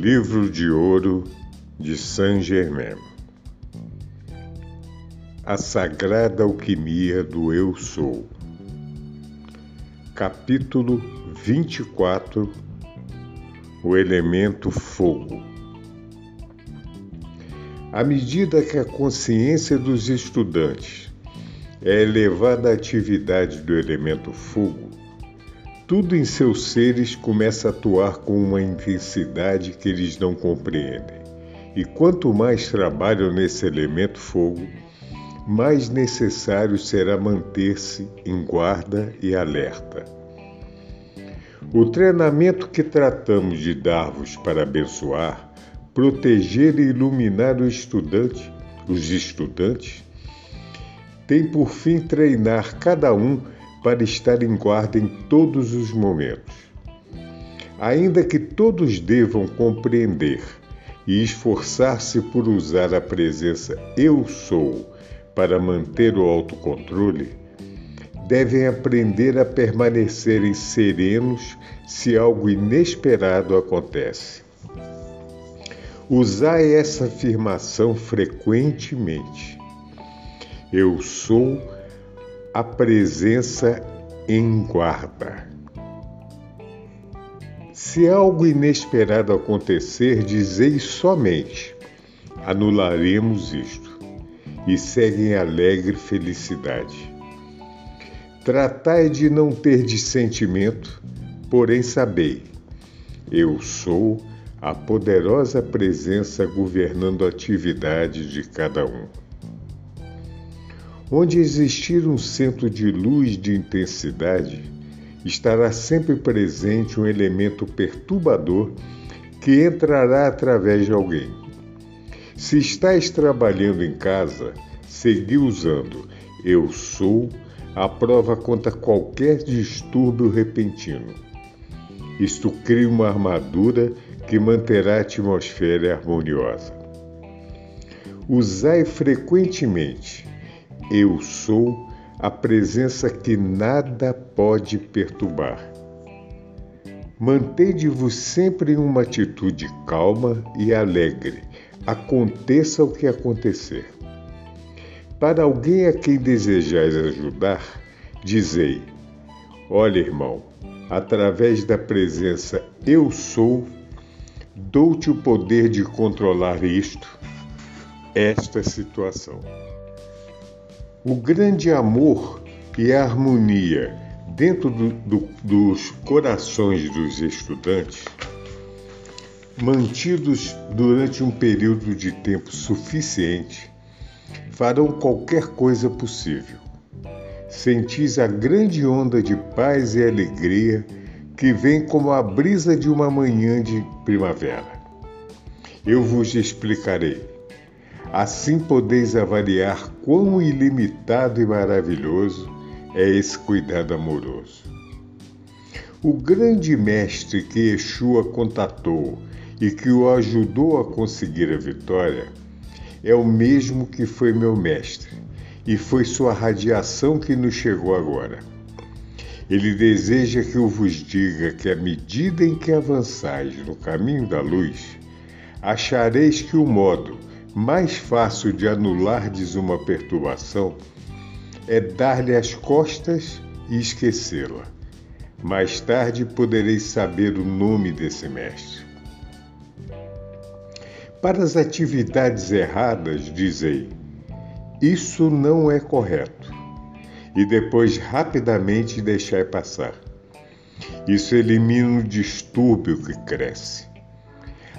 Livro de ouro de Saint Germain. A sagrada alquimia do Eu Sou. Capítulo 24 O elemento fogo. À medida que a consciência dos estudantes é elevada à atividade do elemento fogo, tudo em seus seres começa a atuar com uma intensidade que eles não compreendem. E quanto mais trabalham nesse elemento fogo, mais necessário será manter-se em guarda e alerta. O treinamento que tratamos de dar-vos para abençoar, proteger e iluminar o estudante, os estudantes, tem por fim treinar cada um para estar em guarda em todos os momentos. Ainda que todos devam compreender e esforçar-se por usar a presença Eu Sou para manter o autocontrole, devem aprender a permanecerem serenos se algo inesperado acontece. Usai essa afirmação frequentemente. Eu sou a presença em guarda. Se algo inesperado acontecer, dizei somente: anularemos isto, e segue em alegre felicidade. Tratai de não ter dissentimento, porém sabei: eu sou a poderosa presença governando a atividade de cada um. Onde existir um centro de luz de intensidade, estará sempre presente um elemento perturbador que entrará através de alguém. Se estás trabalhando em casa, segui usando Eu sou a prova contra qualquer distúrbio repentino. Isto cria uma armadura que manterá a atmosfera harmoniosa. Usai frequentemente eu sou a presença que nada pode perturbar. Mantende-vos sempre em uma atitude calma e alegre, aconteça o que acontecer. Para alguém a quem desejais ajudar, dizei: Olha, irmão, através da presença Eu sou, dou-te o poder de controlar isto, esta situação. O grande amor e a harmonia dentro do, do, dos corações dos estudantes, mantidos durante um período de tempo suficiente, farão qualquer coisa possível. Sentis a grande onda de paz e alegria que vem como a brisa de uma manhã de primavera. Eu vos explicarei. Assim podeis avaliar quão ilimitado e maravilhoso é esse cuidado amoroso. O grande mestre que Yeshua contatou e que o ajudou a conseguir a vitória é o mesmo que foi meu mestre, e foi sua radiação que nos chegou agora. Ele deseja que eu vos diga que, à medida em que avançais no caminho da luz, achareis que o modo mais fácil de anulardes uma perturbação é dar-lhe as costas e esquecê-la. Mais tarde podereis saber o nome desse mestre. Para as atividades erradas, dizei: Isso não é correto. E depois rapidamente deixai passar. Isso elimina o distúrbio que cresce.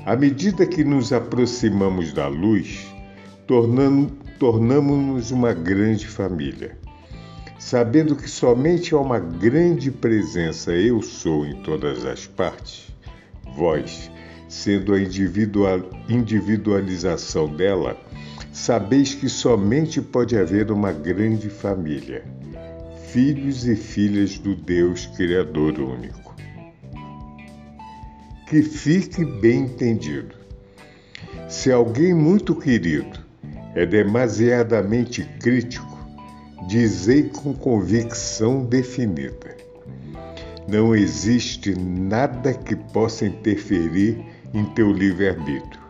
À medida que nos aproximamos da luz, tornamos-nos uma grande família. Sabendo que somente há uma grande presença Eu Sou em todas as partes, vós, sendo a individualização dela, sabeis que somente pode haver uma grande família, filhos e filhas do Deus Criador único. Que fique bem entendido. Se alguém muito querido é demasiadamente crítico, dizei com convicção definida. Não existe nada que possa interferir em teu livre-arbítrio.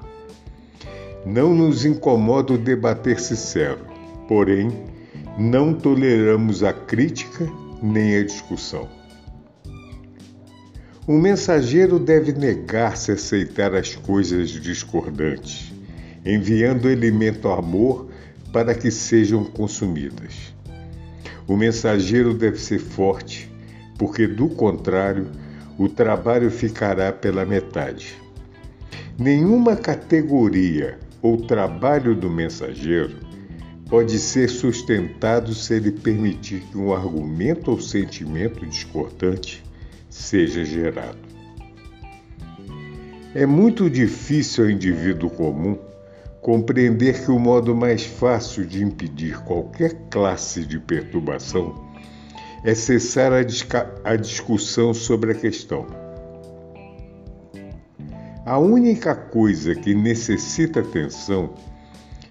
Não nos incomoda o debater sincero, porém, não toleramos a crítica nem a discussão. O mensageiro deve negar-se a aceitar as coisas discordantes, enviando alimento amor para que sejam consumidas. O mensageiro deve ser forte, porque do contrário, o trabalho ficará pela metade. Nenhuma categoria ou trabalho do mensageiro pode ser sustentado se ele permitir que um argumento ou sentimento discordante seja gerado. É muito difícil ao indivíduo comum compreender que o modo mais fácil de impedir qualquer classe de perturbação é cessar a, a discussão sobre a questão. A única coisa que necessita atenção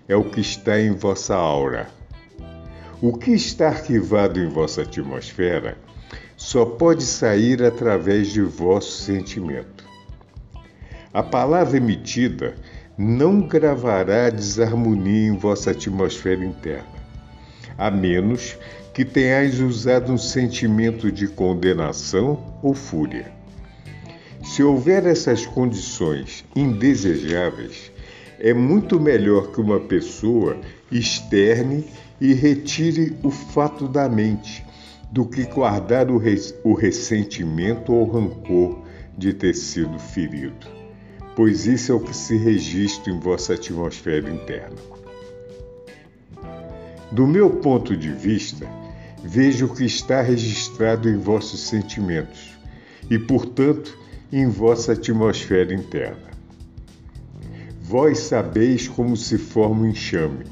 é o que está em vossa aura. O que está arquivado em vossa atmosfera só pode sair através de vosso sentimento. A palavra emitida não gravará desarmonia em vossa atmosfera interna, a menos que tenhais usado um sentimento de condenação ou fúria. Se houver essas condições indesejáveis, é muito melhor que uma pessoa externe e retire o fato da mente do que guardar o, res o ressentimento ou rancor de ter sido ferido, pois isso é o que se registra em vossa atmosfera interna. Do meu ponto de vista, vejo o que está registrado em vossos sentimentos e, portanto, em vossa atmosfera interna. Vós sabeis como se forma o enxame.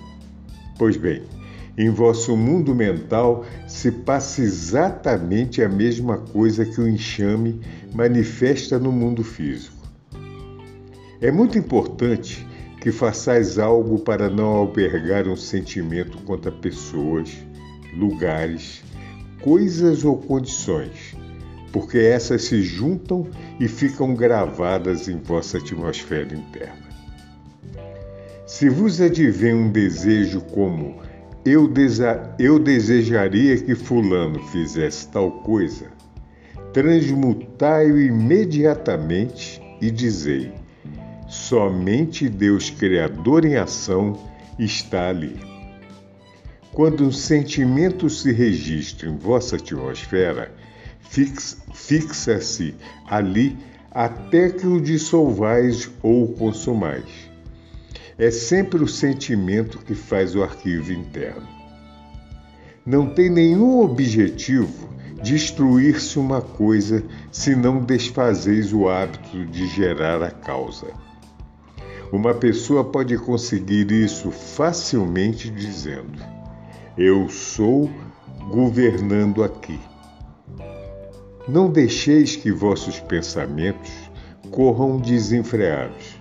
Pois bem, em vosso mundo mental se passa exatamente a mesma coisa que o enxame manifesta no mundo físico. É muito importante que façais algo para não albergar um sentimento contra pessoas, lugares, coisas ou condições, porque essas se juntam e ficam gravadas em vossa atmosfera interna. Se vos advém um desejo como eu, eu desejaria que Fulano fizesse tal coisa, transmutai-o imediatamente e dizei: somente Deus Criador em ação está ali. Quando um sentimento se registra em vossa atmosfera, fixa-se ali até que o dissolvais ou o consumais. É sempre o sentimento que faz o arquivo interno. Não tem nenhum objetivo destruir-se uma coisa se não desfazeis o hábito de gerar a causa. Uma pessoa pode conseguir isso facilmente dizendo: Eu sou governando aqui. Não deixeis que vossos pensamentos corram desenfreados.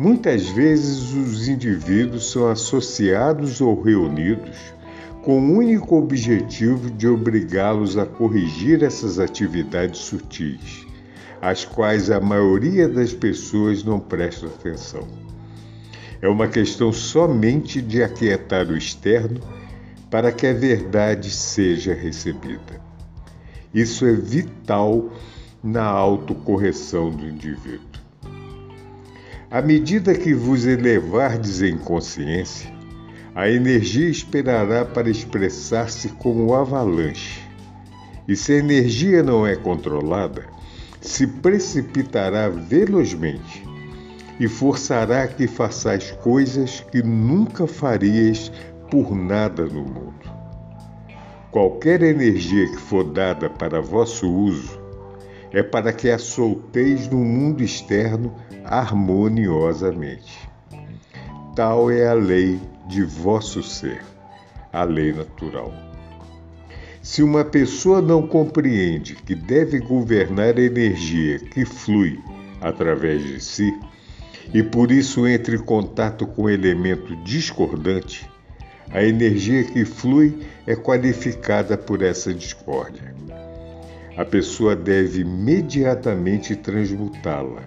Muitas vezes os indivíduos são associados ou reunidos com o único objetivo de obrigá-los a corrigir essas atividades sutis, às quais a maioria das pessoas não presta atenção. É uma questão somente de aquietar o externo para que a verdade seja recebida. Isso é vital na autocorreção do indivíduo. À medida que vos elevardes em consciência, a energia esperará para expressar-se como avalanche. E se a energia não é controlada, se precipitará velozmente e forçará que façais coisas que nunca farias por nada no mundo. Qualquer energia que for dada para vosso uso é para que a solteis no mundo externo harmoniosamente. Tal é a lei de vosso ser, a lei natural. Se uma pessoa não compreende que deve governar a energia que flui através de si, e por isso entra em contato com o elemento discordante, a energia que flui é qualificada por essa discórdia. A pessoa deve imediatamente transmutá-la,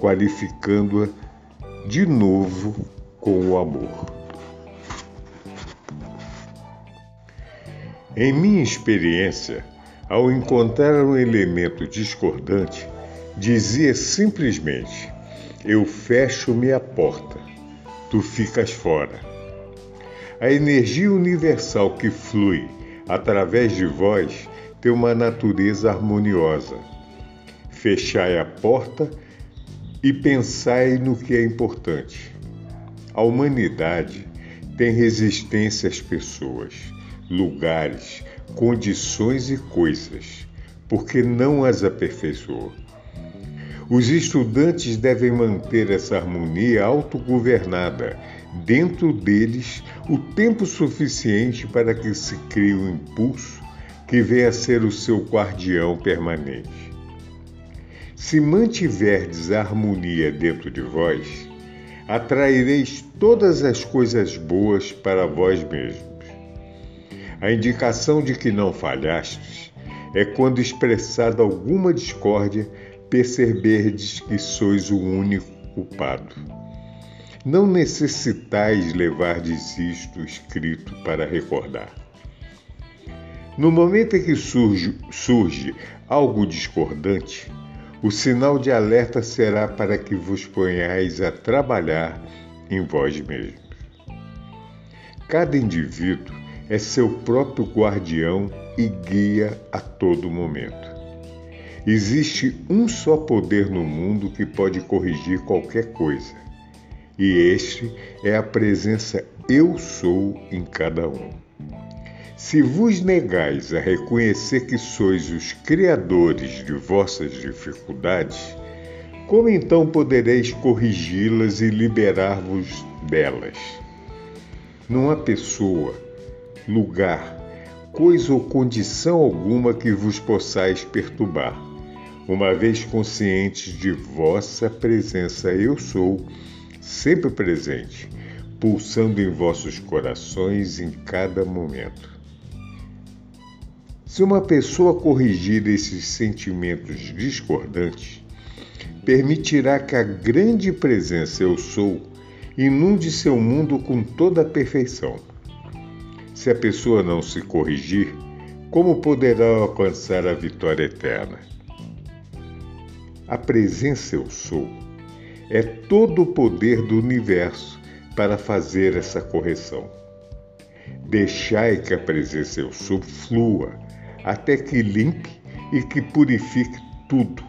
qualificando-a de novo com o amor. Em minha experiência, ao encontrar um elemento discordante, dizia simplesmente: Eu fecho minha porta, tu ficas fora a energia universal que flui através de vós tem uma natureza harmoniosa. Fechai a porta e pensai no que é importante. A humanidade tem resistência às pessoas, lugares, condições e coisas, porque não as aperfeiçoou. Os estudantes devem manter essa harmonia autogovernada dentro deles o tempo suficiente para que se crie um impulso que venha a ser o seu guardião permanente. Se mantiverdes a harmonia dentro de vós, atraireis todas as coisas boas para vós mesmos. A indicação de que não falhastes é quando expressada alguma discórdia, perceberdes que sois o único culpado. Não necessitais levardes isto escrito para recordar. No momento em que surge, surge algo discordante, o sinal de alerta será para que vos ponhais a trabalhar em vós mesmos. Cada indivíduo é seu próprio guardião e guia a todo momento. Existe um só poder no mundo que pode corrigir qualquer coisa, e este é a presença Eu Sou em cada um. Se vos negais a reconhecer que sois os criadores de vossas dificuldades, como então podereis corrigi-las e liberar-vos delas? Não há pessoa, lugar, coisa ou condição alguma que vos possais perturbar, uma vez conscientes de vossa presença Eu Sou sempre presente, pulsando em vossos corações em cada momento. Se uma pessoa corrigir esses sentimentos discordantes, permitirá que a grande presença Eu Sou inunde seu mundo com toda a perfeição. Se a pessoa não se corrigir, como poderá alcançar a vitória eterna? A presença Eu Sou é todo o poder do universo para fazer essa correção. Deixai que a presença eu sou flua até que limpe e que purifique tudo.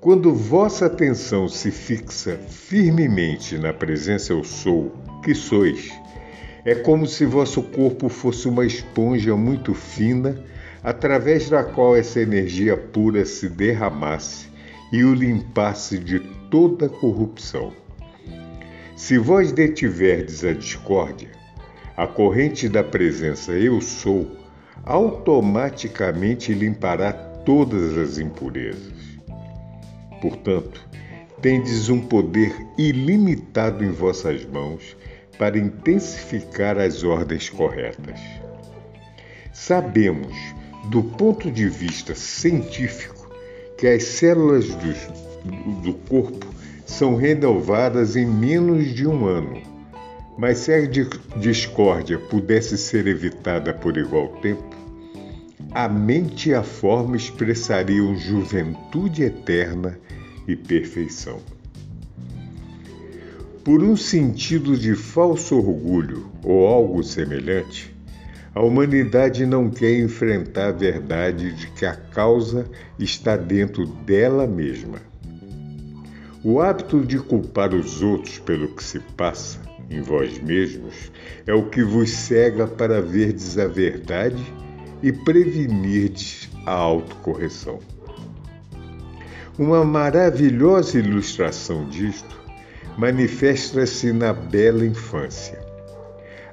Quando vossa atenção se fixa firmemente na presença eu sou, que sois, é como se vosso corpo fosse uma esponja muito fina, através da qual essa energia pura se derramasse e o limpasse de toda corrupção. Se vós detiverdes a discórdia, a corrente da presença Eu Sou automaticamente limpará todas as impurezas. Portanto, tendes um poder ilimitado em vossas mãos para intensificar as ordens corretas. Sabemos, do ponto de vista científico, que as células do, do corpo são renovadas em menos de um ano. Mas se a discórdia pudesse ser evitada por igual tempo, a mente e a forma expressariam juventude eterna e perfeição. Por um sentido de falso orgulho ou algo semelhante, a humanidade não quer enfrentar a verdade de que a causa está dentro dela mesma. O hábito de culpar os outros pelo que se passa em vós mesmos é o que vos cega para verdes a verdade e prevenirdes a autocorreção. Uma maravilhosa ilustração disto manifesta-se na bela infância.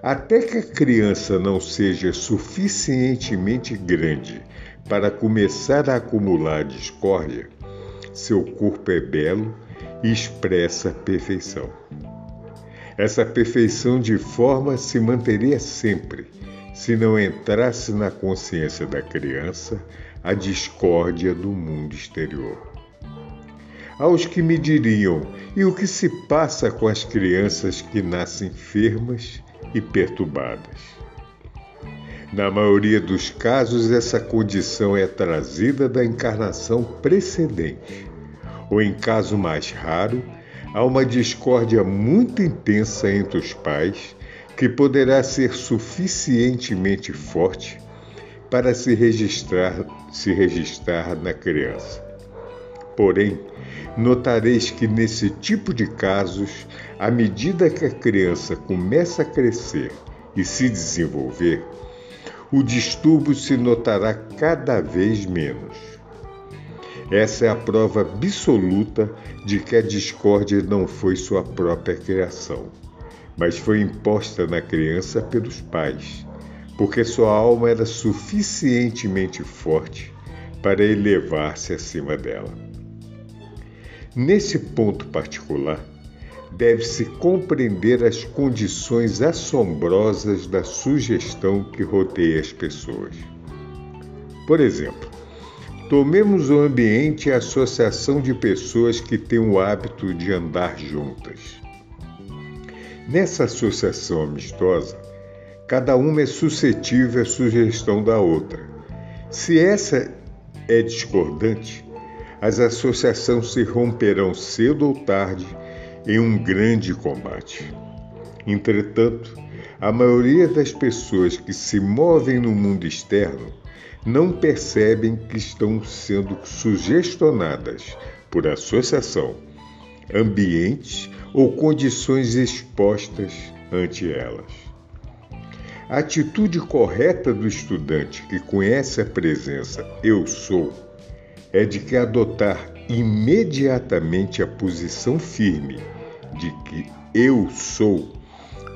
Até que a criança não seja suficientemente grande para começar a acumular discórdia, seu corpo é belo e expressa perfeição. Essa perfeição de forma se manteria sempre se não entrasse na consciência da criança a discórdia do mundo exterior. Aos que me diriam: e o que se passa com as crianças que nascem enfermas e perturbadas? Na maioria dos casos, essa condição é trazida da encarnação precedente, ou em caso mais raro, há uma discórdia muito intensa entre os pais que poderá ser suficientemente forte para se registrar, se registrar na criança. Porém, notareis que nesse tipo de casos, à medida que a criança começa a crescer e se desenvolver, o distúrbio se notará cada vez menos. Essa é a prova absoluta de que a discórdia não foi sua própria criação mas foi imposta na criança pelos pais, porque sua alma era suficientemente forte para elevar-se acima dela. Nesse ponto particular, deve-se compreender as condições assombrosas da sugestão que rodeia as pessoas. Por exemplo, tomemos o ambiente e a associação de pessoas que têm o hábito de andar juntas. Nessa associação amistosa, cada uma é suscetível à sugestão da outra. Se essa é discordante, as associações se romperão cedo ou tarde em um grande combate. Entretanto, a maioria das pessoas que se movem no mundo externo não percebem que estão sendo sugestionadas por associação, ambientes ou condições expostas ante elas. A atitude correta do estudante que conhece a presença eu sou é de que adotar imediatamente a posição firme de que eu sou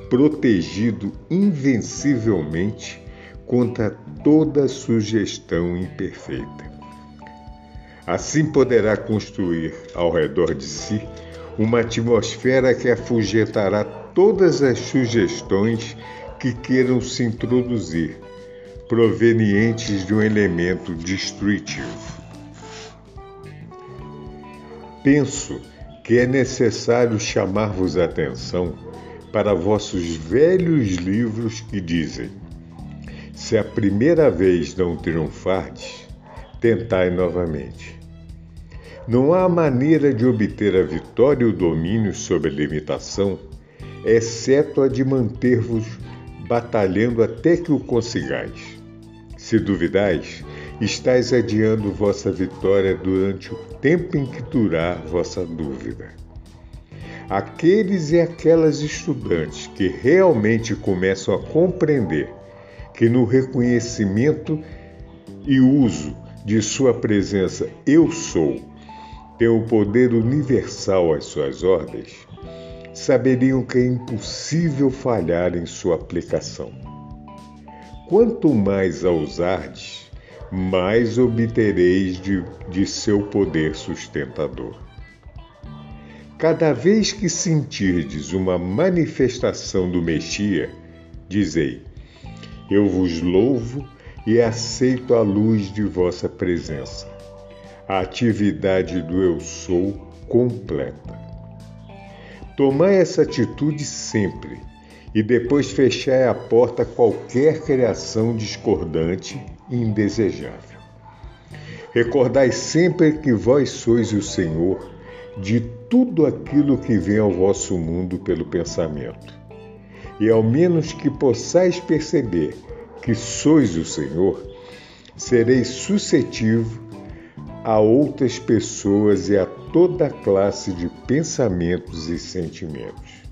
protegido invencivelmente contra toda sugestão imperfeita. Assim poderá construir ao redor de si uma atmosfera que afugentará todas as sugestões que queiram se introduzir, provenientes de um elemento destrutivo. Penso que é necessário chamar-vos atenção para vossos velhos livros que dizem: se a primeira vez não triunfardes, tentai novamente. Não há maneira de obter a vitória e o domínio sobre a limitação, exceto a de manter-vos batalhando até que o consigais. Se duvidais, estáis adiando vossa vitória durante o tempo em que durar vossa dúvida. Aqueles e aquelas estudantes que realmente começam a compreender que no reconhecimento e uso de sua presença eu sou tem o poder universal às suas ordens, saberiam que é impossível falhar em sua aplicação. Quanto mais a usardes, mais obtereis de, de seu poder sustentador. Cada vez que sentirdes uma manifestação do Messias, dizei: Eu vos louvo e aceito a luz de vossa presença a atividade do eu sou completa. Tomai essa atitude sempre e depois fechai a porta a qualquer criação discordante e indesejável. Recordai sempre que vós sois o Senhor de tudo aquilo que vem ao vosso mundo pelo pensamento. E ao menos que possais perceber que sois o Senhor, sereis suscetível a outras pessoas e a toda classe de pensamentos e sentimentos.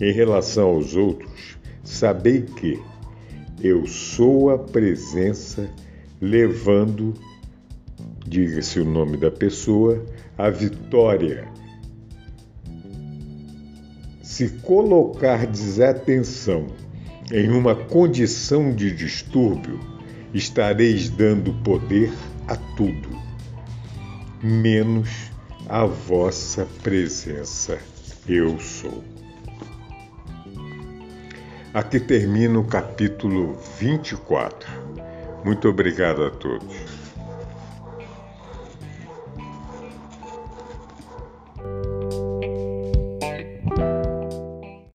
Em relação aos outros, sabei que, Eu sou a presença levando, diga-se o nome da pessoa, a vitória. Se colocar desatenção em uma condição de distúrbio, estareis dando poder a tudo, menos a vossa presença. Eu sou. Aqui termina o capítulo 24. Muito obrigado a todos.